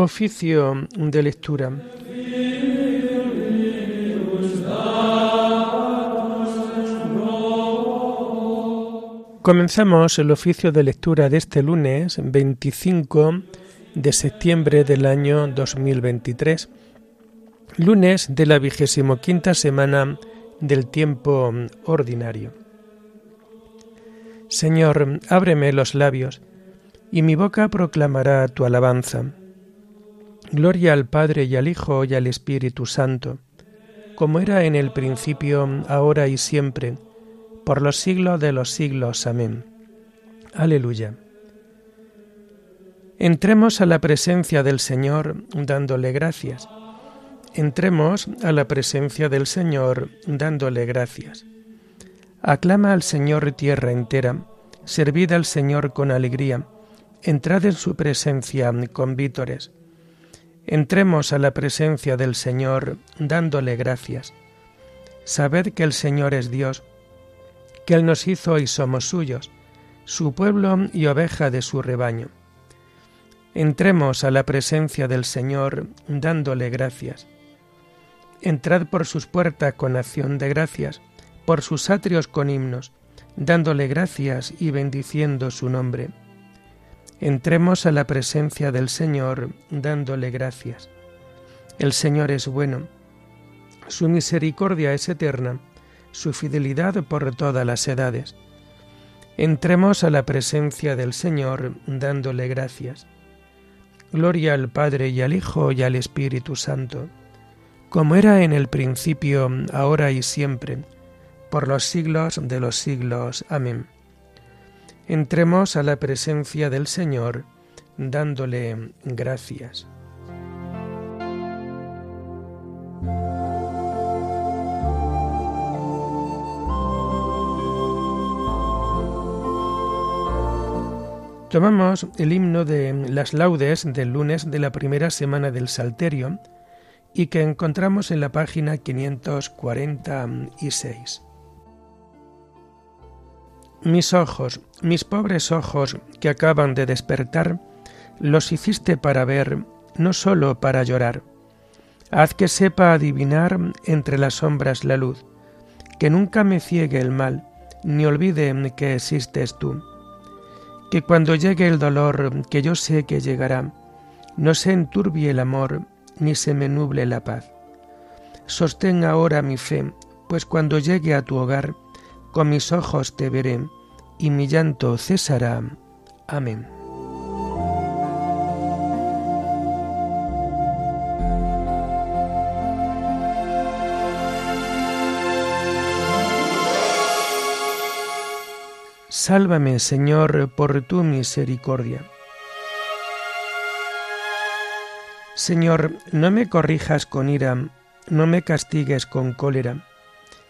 Oficio de lectura. Comenzamos el oficio de lectura de este lunes 25 de septiembre del año 2023, lunes de la vigésimo quinta semana del tiempo ordinario. Señor, ábreme los labios, y mi boca proclamará tu alabanza. Gloria al Padre y al Hijo y al Espíritu Santo, como era en el principio, ahora y siempre, por los siglos de los siglos. Amén. Aleluya. Entremos a la presencia del Señor dándole gracias. Entremos a la presencia del Señor dándole gracias. Aclama al Señor tierra entera, servid al Señor con alegría, entrad en su presencia con vítores. Entremos a la presencia del Señor dándole gracias. Sabed que el Señor es Dios, que Él nos hizo y somos suyos, su pueblo y oveja de su rebaño. Entremos a la presencia del Señor dándole gracias. Entrad por sus puertas con acción de gracias, por sus atrios con himnos, dándole gracias y bendiciendo su nombre. Entremos a la presencia del Señor dándole gracias. El Señor es bueno, su misericordia es eterna, su fidelidad por todas las edades. Entremos a la presencia del Señor dándole gracias. Gloria al Padre y al Hijo y al Espíritu Santo, como era en el principio, ahora y siempre, por los siglos de los siglos. Amén. Entremos a la presencia del Señor dándole gracias. Tomamos el himno de las laudes del lunes de la primera semana del Salterio y que encontramos en la página 546. Mis ojos, mis pobres ojos que acaban de despertar, los hiciste para ver, no sólo para llorar. Haz que sepa adivinar entre las sombras la luz, que nunca me ciegue el mal, ni olvide que existes tú. Que cuando llegue el dolor, que yo sé que llegará, no se enturbie el amor, ni se me nuble la paz. Sostén ahora mi fe, pues cuando llegue a tu hogar, con mis ojos te veré, y mi llanto cesará. Amén. Sálvame, Señor, por tu misericordia. Señor, no me corrijas con ira, no me castigues con cólera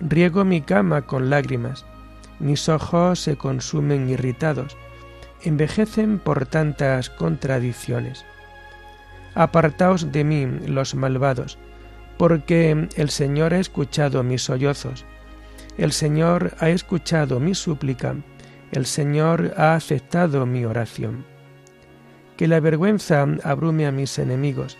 Riego mi cama con lágrimas, mis ojos se consumen irritados, envejecen por tantas contradicciones. Apartaos de mí, los malvados, porque el Señor ha escuchado mis sollozos, el Señor ha escuchado mi súplica, el Señor ha aceptado mi oración. Que la vergüenza abrume a mis enemigos,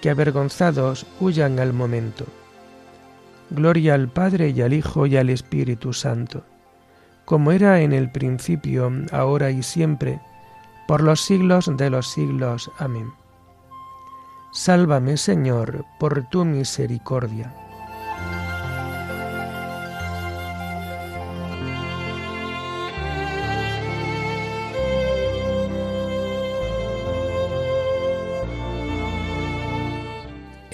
que avergonzados huyan al momento. Gloria al Padre y al Hijo y al Espíritu Santo, como era en el principio, ahora y siempre, por los siglos de los siglos. Amén. Sálvame, Señor, por tu misericordia.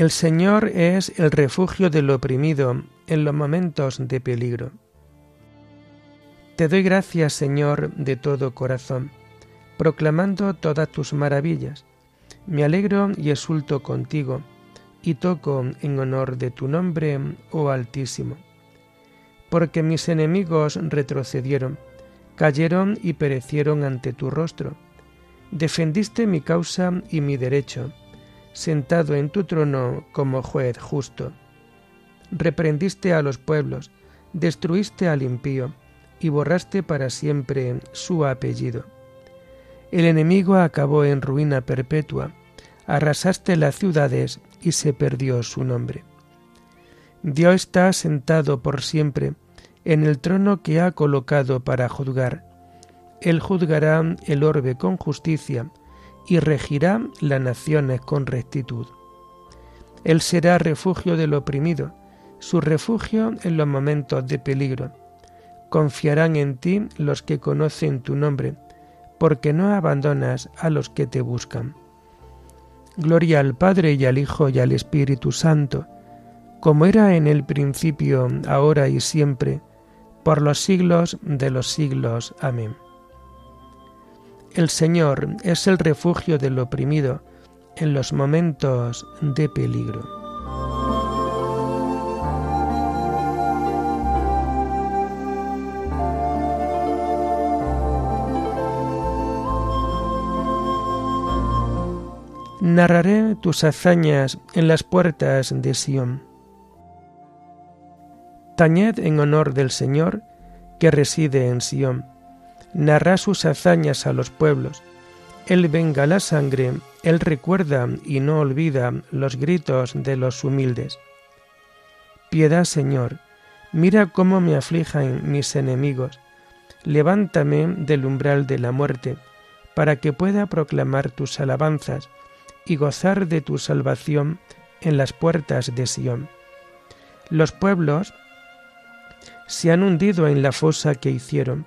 El Señor es el refugio del oprimido en los momentos de peligro. Te doy gracias, Señor, de todo corazón, proclamando todas tus maravillas. Me alegro y exulto contigo, y toco en honor de tu nombre, oh Altísimo. Porque mis enemigos retrocedieron, cayeron y perecieron ante tu rostro. Defendiste mi causa y mi derecho, sentado en tu trono como juez justo. Reprendiste a los pueblos, destruiste al impío, y borraste para siempre su apellido. El enemigo acabó en ruina perpetua, arrasaste las ciudades y se perdió su nombre. Dios está sentado por siempre en el trono que ha colocado para juzgar. Él juzgará el orbe con justicia y regirá las naciones con rectitud. Él será refugio del oprimido, su refugio en los momentos de peligro. Confiarán en ti los que conocen tu nombre, porque no abandonas a los que te buscan. Gloria al Padre y al Hijo y al Espíritu Santo, como era en el principio, ahora y siempre, por los siglos de los siglos. Amén. El Señor es el refugio del oprimido en los momentos de peligro. Narraré tus hazañas en las puertas de Sión. Tañed en honor del Señor que reside en Sión. Narra sus hazañas a los pueblos. Él venga la sangre, Él recuerda y no olvida los gritos de los humildes. Piedad, Señor, mira cómo me aflijan mis enemigos. Levántame del umbral de la muerte, para que pueda proclamar tus alabanzas y gozar de tu salvación en las puertas de Sión. Los pueblos se han hundido en la fosa que hicieron,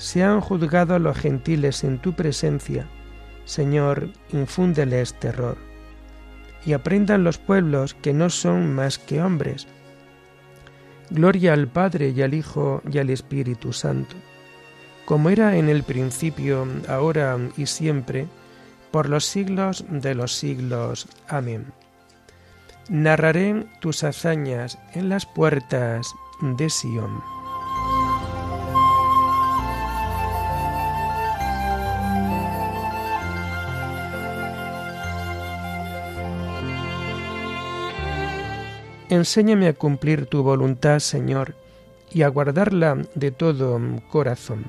Sean juzgados los gentiles en tu presencia. Señor, infúndeles terror. Y aprendan los pueblos que no son más que hombres. Gloria al Padre y al Hijo y al Espíritu Santo, como era en el principio, ahora y siempre, por los siglos de los siglos. Amén. Narraré tus hazañas en las puertas de Sión. Enséñame a cumplir tu voluntad, Señor, y a guardarla de todo corazón.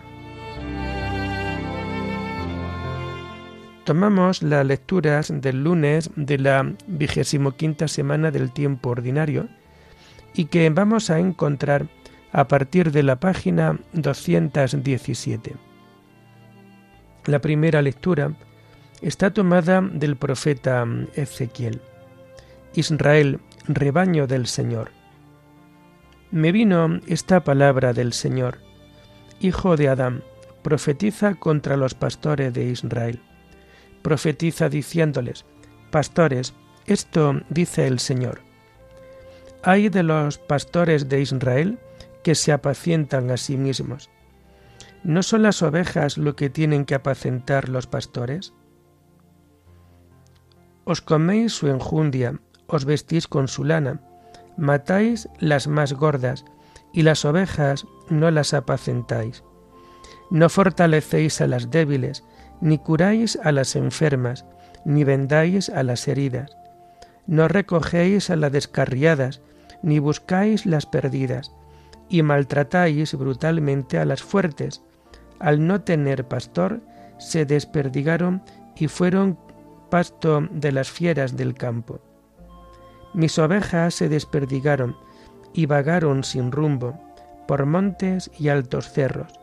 Tomamos las lecturas del lunes de la vigésimo quinta semana del tiempo ordinario y que vamos a encontrar a partir de la página 217. La primera lectura está tomada del profeta Ezequiel. Israel, rebaño del Señor. Me vino esta palabra del Señor. Hijo de Adán, profetiza contra los pastores de Israel profetiza diciéndoles, Pastores, esto dice el Señor. Hay de los pastores de Israel que se apacientan a sí mismos. ¿No son las ovejas lo que tienen que apacentar los pastores? Os coméis su enjundia, os vestís con su lana, matáis las más gordas, y las ovejas no las apacentáis. No fortalecéis a las débiles, ni curáis a las enfermas, ni vendáis a las heridas. No recogéis a las descarriadas, ni buscáis las perdidas, y maltratáis brutalmente a las fuertes. Al no tener pastor, se desperdigaron y fueron pasto de las fieras del campo. Mis ovejas se desperdigaron y vagaron sin rumbo por montes y altos cerros.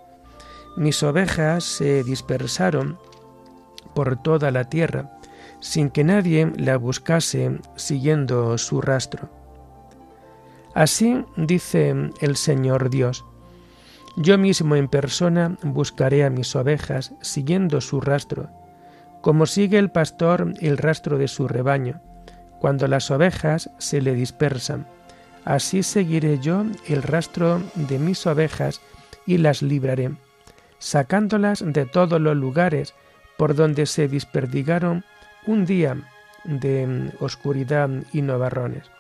Mis ovejas se dispersaron por toda la tierra, sin que nadie la buscase siguiendo su rastro. Así dice el Señor Dios, yo mismo en persona buscaré a mis ovejas siguiendo su rastro, como sigue el pastor el rastro de su rebaño, cuando las ovejas se le dispersan. Así seguiré yo el rastro de mis ovejas y las libraré, sacándolas de todos los lugares por donde se desperdigaron un día de oscuridad y novarrones.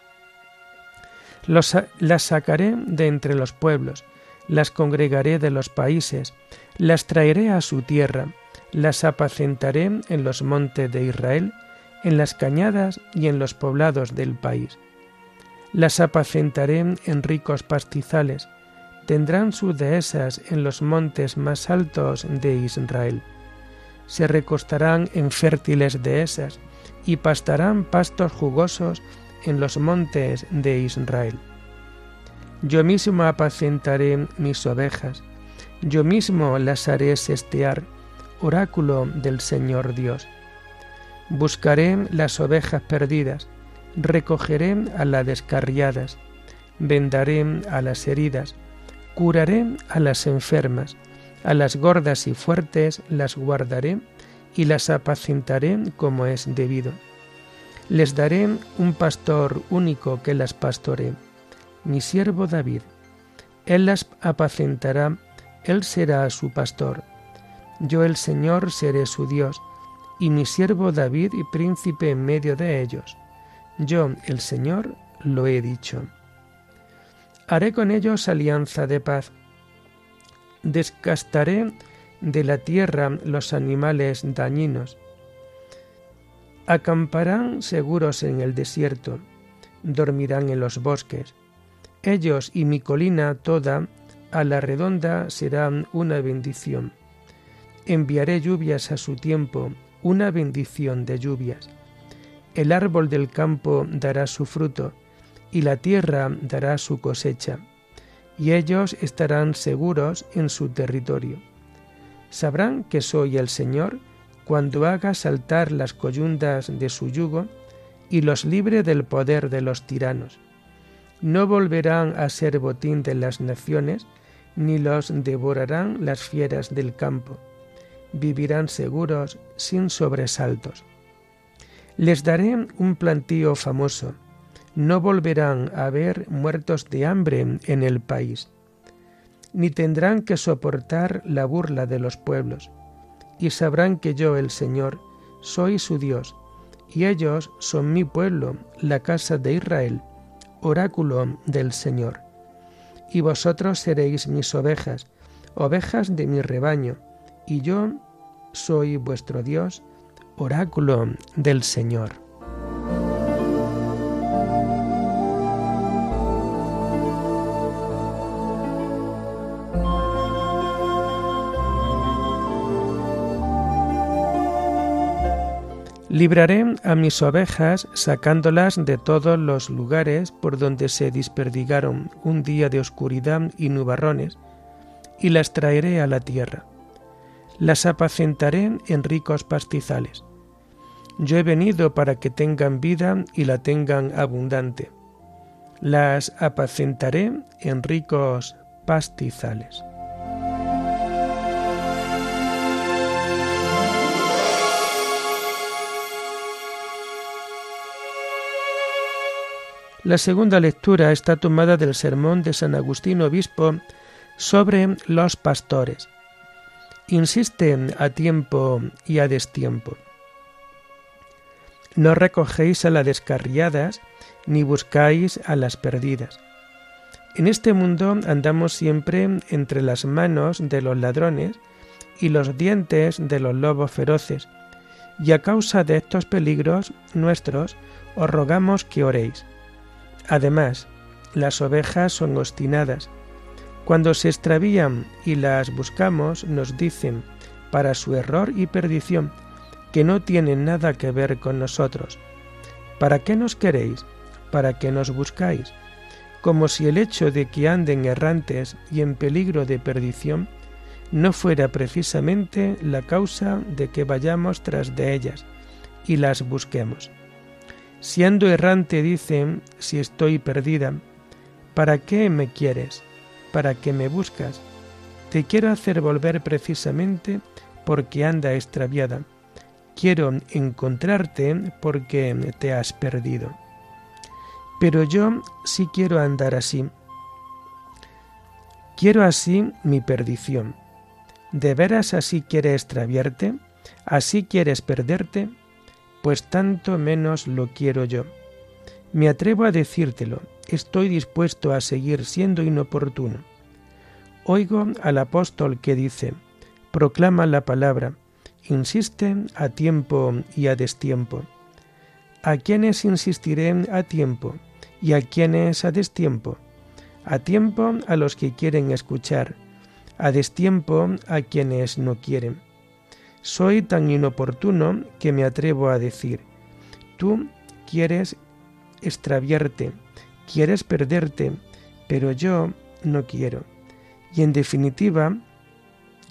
las sacaré de entre los pueblos, las congregaré de los países, las traeré a su tierra, las apacentaré en los montes de Israel, en las cañadas y en los poblados del país. Las apacentaré en ricos pastizales, tendrán sus dehesas en los montes más altos de Israel. Se recostarán en fértiles dehesas y pastarán pastos jugosos en los montes de Israel. Yo mismo apacentaré mis ovejas, yo mismo las haré sestear, oráculo del Señor Dios. Buscaré las ovejas perdidas, recogeré a las descarriadas, vendaré a las heridas, curaré a las enfermas, a las gordas y fuertes las guardaré y las apacentaré como es debido. Les daré un pastor único que las pastoree, mi siervo David. Él las apacentará, él será su pastor. Yo el Señor seré su Dios, y mi siervo David y príncipe en medio de ellos. Yo, el Señor, lo he dicho. Haré con ellos alianza de paz. Descastaré de la tierra los animales dañinos. Acamparán seguros en el desierto, dormirán en los bosques. Ellos y mi colina toda a la redonda serán una bendición. Enviaré lluvias a su tiempo una bendición de lluvias. El árbol del campo dará su fruto, y la tierra dará su cosecha, y ellos estarán seguros en su territorio. Sabrán que soy el Señor cuando haga saltar las coyundas de su yugo y los libre del poder de los tiranos. No volverán a ser botín de las naciones, ni los devorarán las fieras del campo vivirán seguros sin sobresaltos. Les daré un plantío famoso, no volverán a haber muertos de hambre en el país, ni tendrán que soportar la burla de los pueblos, y sabrán que yo, el Señor, soy su Dios, y ellos son mi pueblo, la casa de Israel, oráculo del Señor. Y vosotros seréis mis ovejas, ovejas de mi rebaño, y yo soy vuestro Dios, oráculo del Señor. Libraré a mis ovejas sacándolas de todos los lugares por donde se desperdigaron un día de oscuridad y nubarrones, y las traeré a la tierra las apacentaré en ricos pastizales. Yo he venido para que tengan vida y la tengan abundante. Las apacentaré en ricos pastizales. La segunda lectura está tomada del sermón de San Agustín Obispo sobre los pastores insiste a tiempo y a destiempo. No recogéis a las descarriadas, ni buscáis a las perdidas. En este mundo andamos siempre entre las manos de los ladrones y los dientes de los lobos feroces, y a causa de estos peligros nuestros os rogamos que oréis. Además, las ovejas son obstinadas, cuando se extravían y las buscamos, nos dicen, para su error y perdición, que no tienen nada que ver con nosotros. ¿Para qué nos queréis? ¿Para qué nos buscáis? Como si el hecho de que anden errantes y en peligro de perdición no fuera precisamente la causa de que vayamos tras de ellas y las busquemos. Siendo errante dice, si estoy perdida, ¿para qué me quieres? ¿Para qué me buscas? Te quiero hacer volver precisamente porque anda extraviada. Quiero encontrarte porque te has perdido. Pero yo sí quiero andar así. Quiero así mi perdición. ¿De veras así quieres extraviarte? ¿Así quieres perderte? Pues tanto menos lo quiero yo. Me atrevo a decírtelo, estoy dispuesto a seguir siendo inoportuno. Oigo al apóstol que dice, proclama la palabra, insiste a tiempo y a destiempo. ¿A quiénes insistiré a tiempo y a quiénes a destiempo? A tiempo a los que quieren escuchar, a destiempo a quienes no quieren. Soy tan inoportuno que me atrevo a decir, tú quieres extraviarte, quieres perderte, pero yo no quiero. Y en definitiva,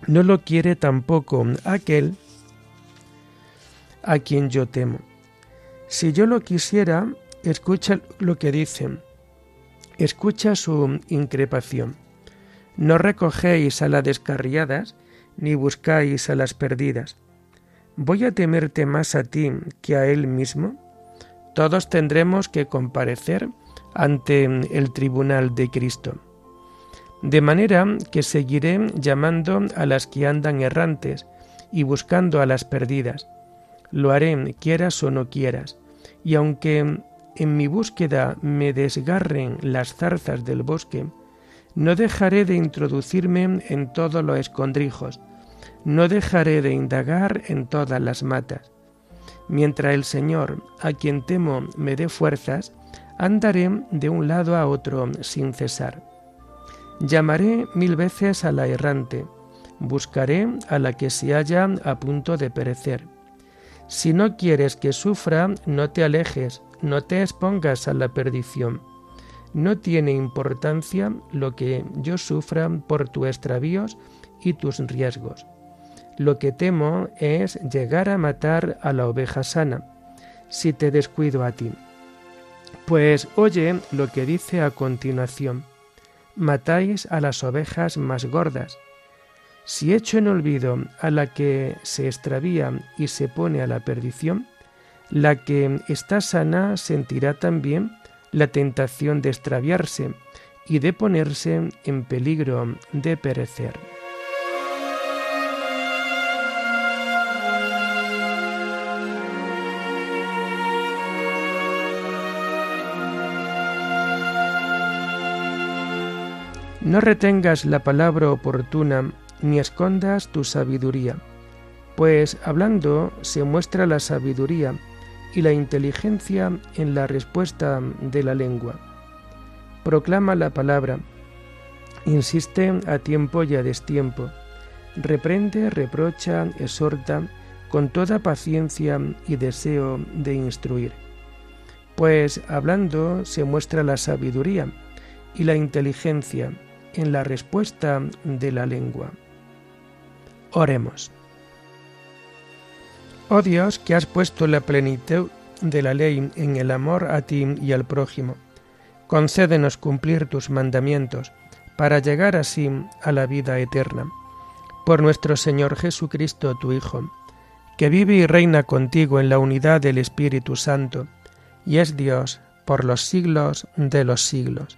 no lo quiere tampoco aquel a quien yo temo. Si yo lo quisiera, escucha lo que dicen, escucha su increpación. No recogéis a las descarriadas, ni buscáis a las perdidas. ¿Voy a temerte más a ti que a él mismo? Todos tendremos que comparecer ante el tribunal de Cristo. De manera que seguiré llamando a las que andan errantes y buscando a las perdidas. Lo haré quieras o no quieras, y aunque en mi búsqueda me desgarren las zarzas del bosque, no dejaré de introducirme en todos los escondrijos, no dejaré de indagar en todas las matas. Mientras el Señor, a quien temo, me dé fuerzas, andaré de un lado a otro sin cesar. Llamaré mil veces a la errante, buscaré a la que se halla a punto de perecer. Si no quieres que sufra, no te alejes, no te expongas a la perdición no tiene importancia lo que yo sufra por tus extravíos y tus riesgos. Lo que temo es llegar a matar a la oveja sana, si te descuido a ti. Pues oye lo que dice a continuación. Matáis a las ovejas más gordas. Si echo en olvido a la que se extravía y se pone a la perdición, la que está sana sentirá también la tentación de extraviarse y de ponerse en peligro de perecer. No retengas la palabra oportuna ni escondas tu sabiduría, pues hablando se muestra la sabiduría y la inteligencia en la respuesta de la lengua. Proclama la palabra, insiste a tiempo y a destiempo, reprende, reprocha, exhorta, con toda paciencia y deseo de instruir. Pues hablando se muestra la sabiduría y la inteligencia en la respuesta de la lengua. Oremos. Oh Dios, que has puesto la plenitud de la ley en el amor a ti y al prójimo, concédenos cumplir tus mandamientos para llegar así a la vida eterna. Por nuestro Señor Jesucristo, tu Hijo, que vive y reina contigo en la unidad del Espíritu Santo, y es Dios por los siglos de los siglos.